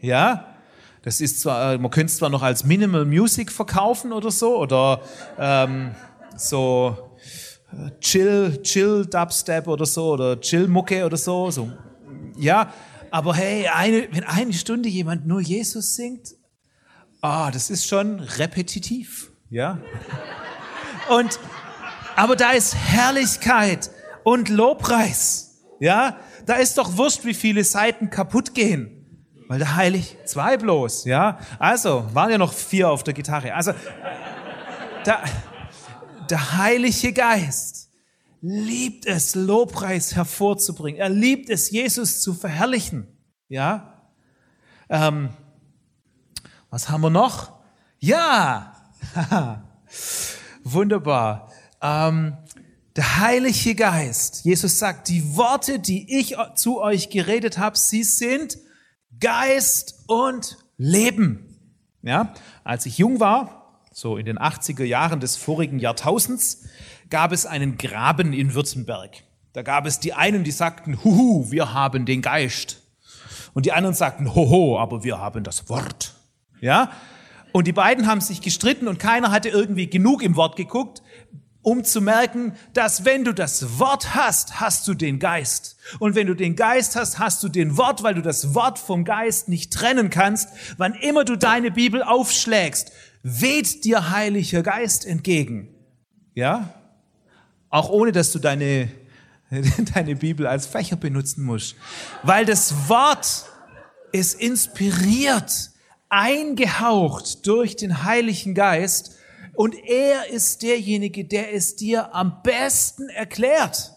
Ja? Das ist zwar, äh, man könnte es zwar noch als Minimal Music verkaufen oder so, oder ähm, so äh, Chill, Chill Dubstep oder so, oder Chill Mucke oder so, so. Ja, aber hey, eine, wenn eine Stunde jemand nur Jesus singt, ah, das ist schon repetitiv, ja. Und, aber da ist Herrlichkeit und Lobpreis, ja. Da ist doch wurscht, wie viele Seiten kaputt gehen. Weil der Heilig, zwei bloß, ja. Also, waren ja noch vier auf der Gitarre. Also, der, der Heilige Geist liebt es, Lobpreis hervorzubringen. Er liebt es, Jesus zu verherrlichen, ja. Ähm, was haben wir noch? Ja, wunderbar. Ähm, der Heilige Geist, Jesus sagt, die Worte, die ich zu euch geredet habe, sie sind Geist und Leben. Ja, als ich jung war, so in den 80er Jahren des vorigen Jahrtausends, gab es einen Graben in Württemberg. Da gab es die einen, die sagten, huhu, wir haben den Geist. Und die anderen sagten, hoho, aber wir haben das Wort. Ja? Und die beiden haben sich gestritten und keiner hatte irgendwie genug im Wort geguckt, um zu merken, dass wenn du das Wort hast, hast du den Geist. Und wenn du den Geist hast, hast du den Wort, weil du das Wort vom Geist nicht trennen kannst. Wann immer du deine Bibel aufschlägst, weht dir Heiliger Geist entgegen. Ja? Auch ohne, dass du deine, deine Bibel als Fächer benutzen musst. Weil das Wort ist inspiriert, eingehaucht durch den Heiligen Geist und er ist derjenige, der es dir am besten erklärt.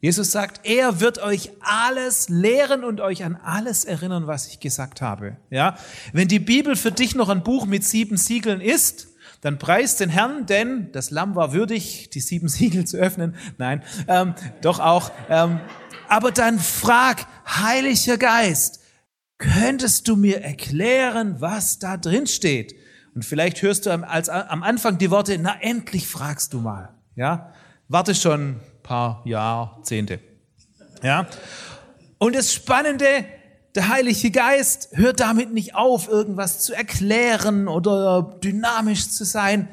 Jesus sagt, er wird euch alles lehren und euch an alles erinnern, was ich gesagt habe. Ja, wenn die Bibel für dich noch ein Buch mit sieben Siegeln ist, dann preist den Herrn, denn das Lamm war würdig, die sieben Siegel zu öffnen. Nein, ähm, doch auch. Ähm, aber dann frag, Heiliger Geist, könntest du mir erklären, was da drin steht? Und vielleicht hörst du am, als, am Anfang die Worte, na endlich fragst du mal. Ja, warte schon paar Jahrzehnte. Ja? Und das Spannende, der Heilige Geist hört damit nicht auf, irgendwas zu erklären oder dynamisch zu sein.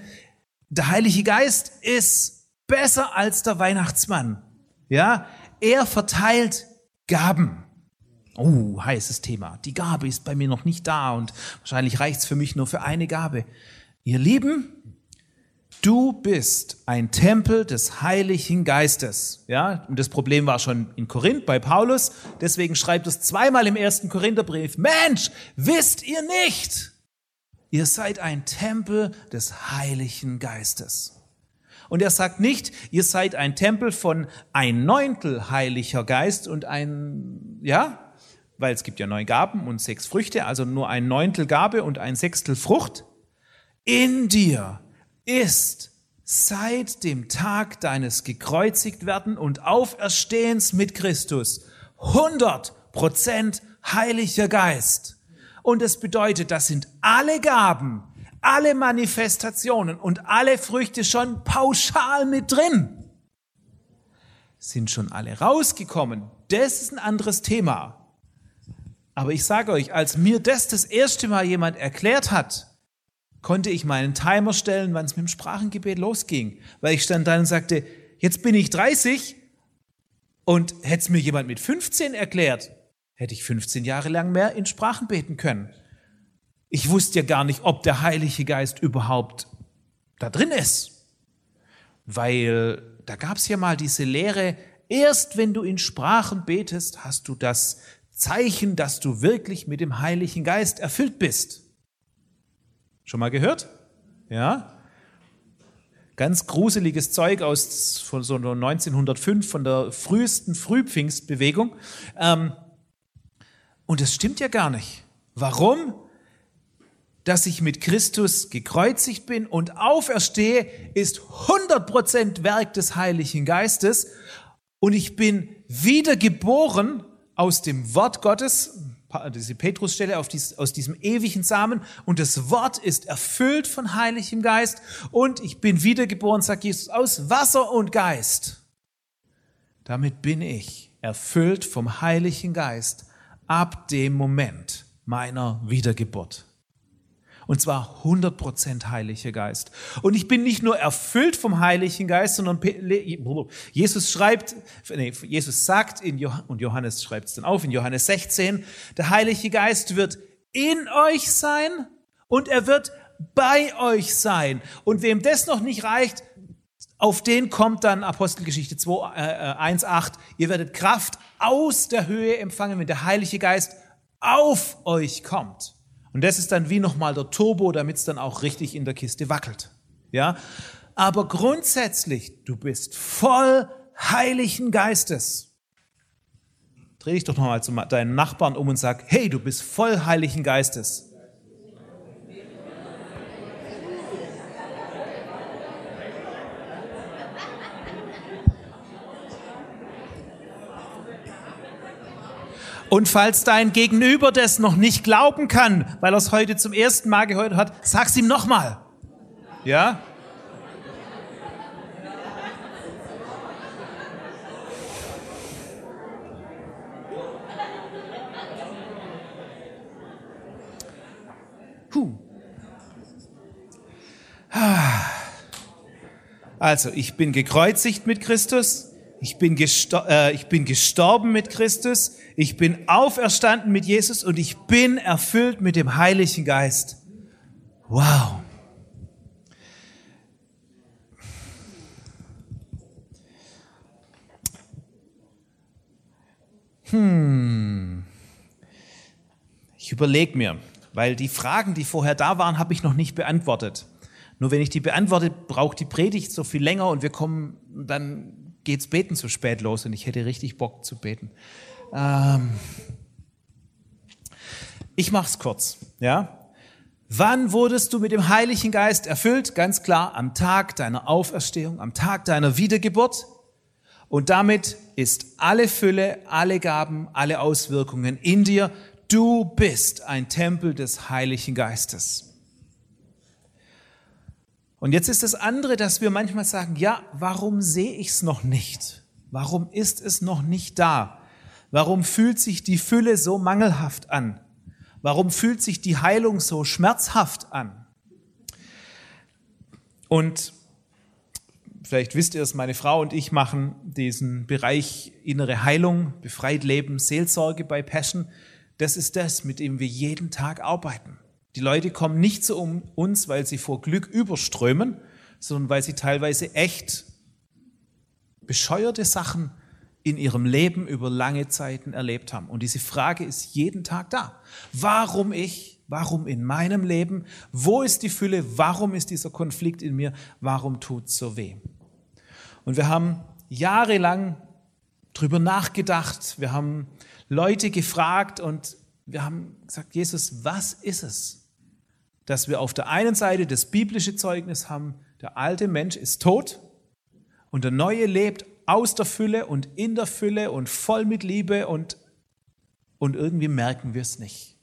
Der Heilige Geist ist besser als der Weihnachtsmann. Ja? Er verteilt Gaben. Oh, heißes Thema. Die Gabe ist bei mir noch nicht da und wahrscheinlich reicht es für mich nur für eine Gabe. Ihr Lieben, Du bist ein Tempel des Heiligen Geistes. Ja, und das Problem war schon in Korinth bei Paulus. Deswegen schreibt es zweimal im ersten Korintherbrief. Mensch, wisst ihr nicht? Ihr seid ein Tempel des Heiligen Geistes. Und er sagt nicht, ihr seid ein Tempel von ein Neuntel Heiliger Geist und ein, ja, weil es gibt ja neun Gaben und sechs Früchte, also nur ein Neuntel Gabe und ein Sechstel Frucht. In dir ist seit dem Tag deines gekreuzigt werden und Auferstehens mit Christus 100 Prozent Heiliger Geist. Und es bedeutet, das sind alle Gaben, alle Manifestationen und alle Früchte schon pauschal mit drin. Sind schon alle rausgekommen. Das ist ein anderes Thema. Aber ich sage euch, als mir das das erste Mal jemand erklärt hat, konnte ich meinen Timer stellen, wann es mit dem Sprachengebet losging. Weil ich stand da und sagte, jetzt bin ich 30 und hätte es mir jemand mit 15 erklärt, hätte ich 15 Jahre lang mehr in Sprachen beten können. Ich wusste ja gar nicht, ob der Heilige Geist überhaupt da drin ist. Weil da gab es ja mal diese Lehre, erst wenn du in Sprachen betest, hast du das Zeichen, dass du wirklich mit dem Heiligen Geist erfüllt bist. Schon mal gehört? Ja? Ganz gruseliges Zeug aus von so 1905 von der frühesten Frühpfingstbewegung. Ähm, und es stimmt ja gar nicht. Warum? Dass ich mit Christus gekreuzigt bin und auferstehe, ist 100% Werk des Heiligen Geistes. Und ich bin wiedergeboren aus dem Wort Gottes, diese Petrusstelle dies, aus diesem ewigen Samen und das Wort ist erfüllt von Heiligem Geist und ich bin wiedergeboren, sagt Jesus, aus Wasser und Geist. Damit bin ich erfüllt vom Heiligen Geist ab dem Moment meiner Wiedergeburt. Und zwar 100% Heiliger Geist. Und ich bin nicht nur erfüllt vom Heiligen Geist, sondern Jesus schreibt, nee, Jesus sagt in Johannes, und Johannes schreibt es dann auf in Johannes 16, der Heilige Geist wird in euch sein und er wird bei euch sein. Und wem das noch nicht reicht, auf den kommt dann Apostelgeschichte 2, äh, 1,8. Ihr werdet Kraft aus der Höhe empfangen, wenn der Heilige Geist auf euch kommt. Und das ist dann wie nochmal der Turbo, damit es dann auch richtig in der Kiste wackelt. Ja? Aber grundsätzlich, du bist voll Heiligen Geistes. Dreh dich doch nochmal zu deinen Nachbarn um und sag, hey, du bist voll Heiligen Geistes. Und falls dein Gegenüber das noch nicht glauben kann, weil er es heute zum ersten Mal gehört hat, sag's ihm nochmal. Ja? Puh. Also, ich bin gekreuzigt mit Christus. Ich bin, äh, ich bin gestorben mit Christus, ich bin auferstanden mit Jesus und ich bin erfüllt mit dem Heiligen Geist. Wow. Hm. Ich überlege mir, weil die Fragen, die vorher da waren, habe ich noch nicht beantwortet. Nur wenn ich die beantworte, braucht die Predigt so viel länger und wir kommen, dann geht's beten zu spät los und ich hätte richtig Bock zu beten. Ähm ich mach's kurz, ja. Wann wurdest du mit dem Heiligen Geist erfüllt? Ganz klar, am Tag deiner Auferstehung, am Tag deiner Wiedergeburt. Und damit ist alle Fülle, alle Gaben, alle Auswirkungen in dir. Du bist ein Tempel des Heiligen Geistes. Und jetzt ist das andere, dass wir manchmal sagen, ja, warum sehe ich es noch nicht? Warum ist es noch nicht da? Warum fühlt sich die Fülle so mangelhaft an? Warum fühlt sich die Heilung so schmerzhaft an? Und vielleicht wisst ihr es, meine Frau und ich machen diesen Bereich innere Heilung, befreit Leben, Seelsorge bei Passion. Das ist das, mit dem wir jeden Tag arbeiten. Die Leute kommen nicht zu uns, weil sie vor Glück überströmen, sondern weil sie teilweise echt bescheuerte Sachen in ihrem Leben über lange Zeiten erlebt haben. Und diese Frage ist jeden Tag da. Warum ich? Warum in meinem Leben? Wo ist die Fülle? Warum ist dieser Konflikt in mir? Warum tut so weh? Und wir haben jahrelang drüber nachgedacht. Wir haben Leute gefragt und wir haben gesagt, Jesus, was ist es? Dass wir auf der einen Seite das biblische Zeugnis haben, der alte Mensch ist tot und der neue lebt aus der Fülle und in der Fülle und voll mit Liebe und, und irgendwie merken wir es nicht.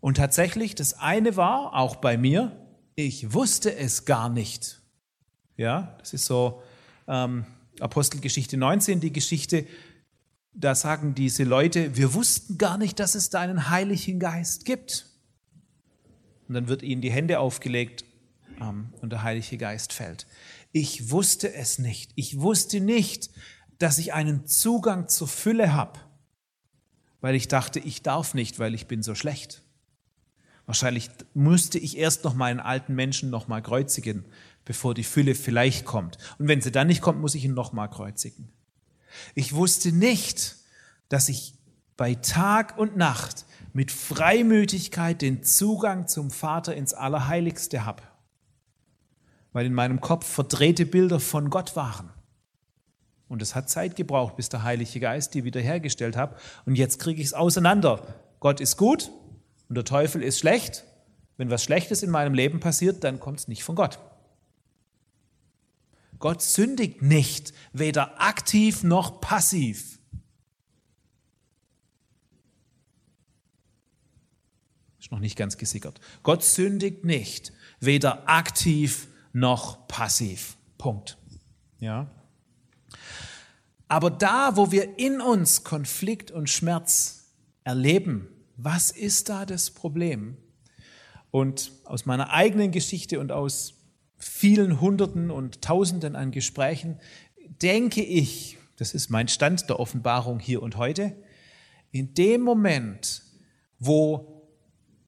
Und tatsächlich, das eine war, auch bei mir, ich wusste es gar nicht. Ja, das ist so ähm, Apostelgeschichte 19, die Geschichte, da sagen diese Leute, wir wussten gar nicht, dass es da einen Heiligen Geist gibt. Und dann wird ihnen die Hände aufgelegt ähm, und der Heilige Geist fällt. Ich wusste es nicht. Ich wusste nicht, dass ich einen Zugang zur Fülle habe, weil ich dachte, ich darf nicht, weil ich bin so schlecht. Wahrscheinlich müsste ich erst noch meinen alten Menschen noch mal kreuzigen, bevor die Fülle vielleicht kommt. Und wenn sie dann nicht kommt, muss ich ihn noch mal kreuzigen. Ich wusste nicht, dass ich bei Tag und Nacht mit Freimütigkeit den Zugang zum Vater ins Allerheiligste habe, weil in meinem Kopf verdrehte Bilder von Gott waren. Und es hat Zeit gebraucht, bis der Heilige Geist die wiederhergestellt hat. Und jetzt kriege ich es auseinander. Gott ist gut und der Teufel ist schlecht. Wenn was Schlechtes in meinem Leben passiert, dann kommt es nicht von Gott. Gott sündigt nicht, weder aktiv noch passiv. Ist noch nicht ganz gesickert. Gott sündigt nicht, weder aktiv noch passiv. Punkt. Ja. Aber da, wo wir in uns Konflikt und Schmerz erleben, was ist da das Problem? Und aus meiner eigenen Geschichte und aus vielen Hunderten und Tausenden an Gesprächen denke ich, das ist mein Stand der Offenbarung hier und heute, in dem Moment, wo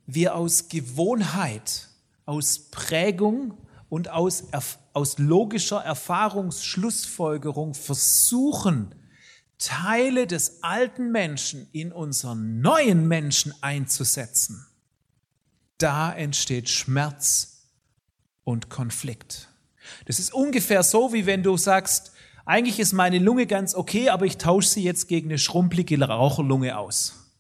wir aus Gewohnheit, aus Prägung und aus, aus logischer Erfahrungsschlussfolgerung versuchen, Teile des alten Menschen in unseren neuen Menschen einzusetzen, da entsteht Schmerz und Konflikt. Das ist ungefähr so, wie wenn du sagst, eigentlich ist meine Lunge ganz okay, aber ich tausche sie jetzt gegen eine schrumpelige Raucherlunge aus.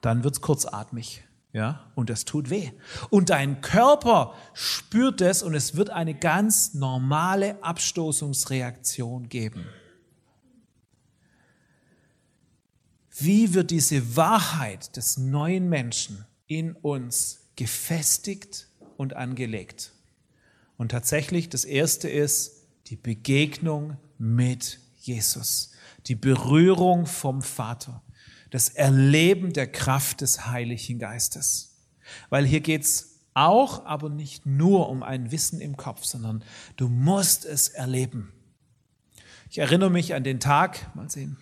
Dann wird's kurzatmig. Ja, und das tut weh. Und dein Körper spürt es und es wird eine ganz normale Abstoßungsreaktion geben. Wie wird diese Wahrheit des neuen Menschen in uns gefestigt und angelegt? Und tatsächlich, das erste ist die Begegnung mit Jesus, die Berührung vom Vater das Erleben der Kraft des Heiligen Geistes. Weil hier geht's auch, aber nicht nur um ein Wissen im Kopf, sondern du musst es erleben. Ich erinnere mich an den Tag, mal sehen,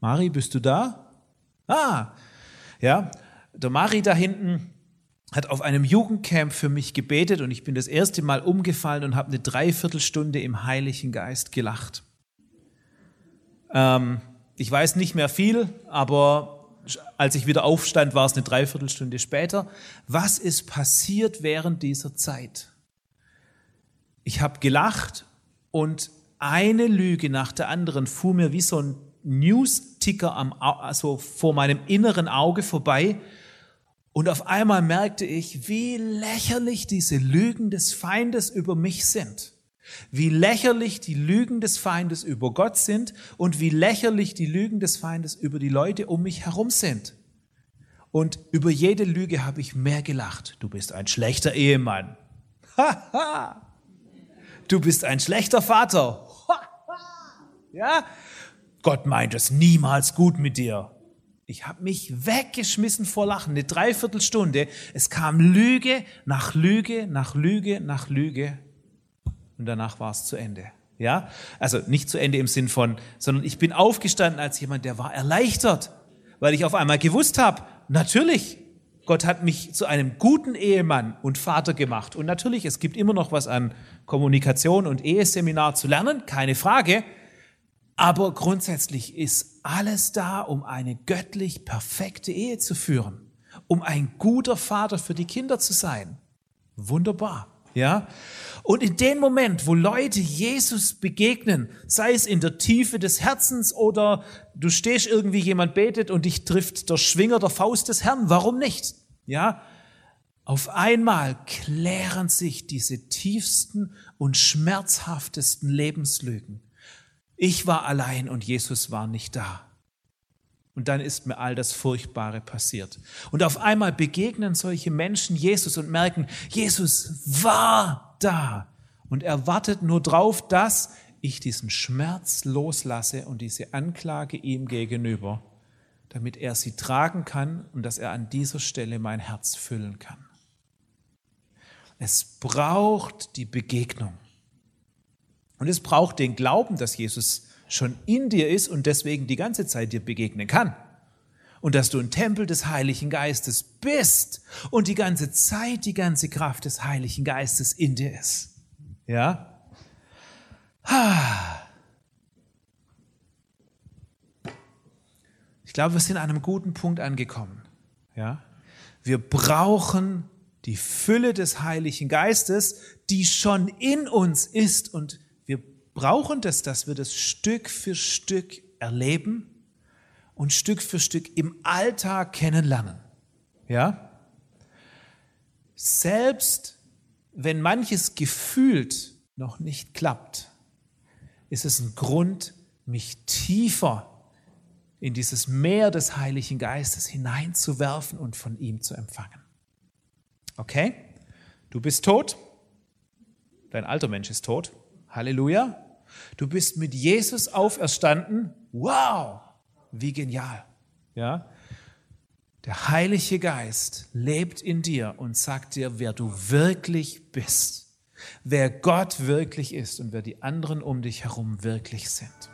Mari, bist du da? Ah, ja, der Mari da hinten hat auf einem Jugendcamp für mich gebetet und ich bin das erste Mal umgefallen und habe eine Dreiviertelstunde im Heiligen Geist gelacht. Ähm, ich weiß nicht mehr viel, aber als ich wieder aufstand, war es eine Dreiviertelstunde später. Was ist passiert während dieser Zeit? Ich habe gelacht und eine Lüge nach der anderen fuhr mir wie so ein News-Ticker am, also vor meinem inneren Auge vorbei. Und auf einmal merkte ich, wie lächerlich diese Lügen des Feindes über mich sind. Wie lächerlich die Lügen des Feindes über Gott sind und wie lächerlich die Lügen des Feindes über die Leute um mich herum sind. Und über jede Lüge habe ich mehr gelacht. Du bist ein schlechter Ehemann. du bist ein schlechter Vater. ja? Gott meint es niemals gut mit dir. Ich habe mich weggeschmissen vor Lachen, eine Dreiviertelstunde. Es kam Lüge nach Lüge nach Lüge nach Lüge und danach war es zu Ende. Ja, also nicht zu Ende im Sinn von, sondern ich bin aufgestanden als jemand, der war erleichtert, weil ich auf einmal gewusst habe, natürlich, Gott hat mich zu einem guten Ehemann und Vater gemacht. Und natürlich, es gibt immer noch was an Kommunikation und Eheseminar zu lernen, keine Frage. Aber grundsätzlich ist alles da, um eine göttlich perfekte Ehe zu führen, um ein guter Vater für die Kinder zu sein. Wunderbar. Ja? Und in dem Moment, wo Leute Jesus begegnen, sei es in der Tiefe des Herzens oder du stehst irgendwie, jemand betet und dich trifft der Schwinger der Faust des Herrn, warum nicht? Ja? Auf einmal klären sich diese tiefsten und schmerzhaftesten Lebenslügen. Ich war allein und Jesus war nicht da. Und dann ist mir all das Furchtbare passiert. Und auf einmal begegnen solche Menschen Jesus und merken, Jesus war da. Und er wartet nur drauf, dass ich diesen Schmerz loslasse und diese Anklage ihm gegenüber, damit er sie tragen kann und dass er an dieser Stelle mein Herz füllen kann. Es braucht die Begegnung. Und es braucht den Glauben, dass Jesus schon in dir ist und deswegen die ganze Zeit dir begegnen kann. Und dass du ein Tempel des Heiligen Geistes bist und die ganze Zeit die ganze Kraft des Heiligen Geistes in dir ist. Ja? Ich glaube, wir sind an einem guten Punkt angekommen. Ja? Wir brauchen die Fülle des Heiligen Geistes, die schon in uns ist und brauchen das, dass wir das Stück für Stück erleben und Stück für Stück im Alltag kennenlernen. Ja? Selbst wenn manches gefühlt noch nicht klappt, ist es ein Grund, mich tiefer in dieses Meer des Heiligen Geistes hineinzuwerfen und von ihm zu empfangen. Okay? Du bist tot. Dein alter Mensch ist tot. Halleluja. Du bist mit Jesus auferstanden. Wow, wie genial. Ja? Der Heilige Geist lebt in dir und sagt dir, wer du wirklich bist, wer Gott wirklich ist und wer die anderen um dich herum wirklich sind.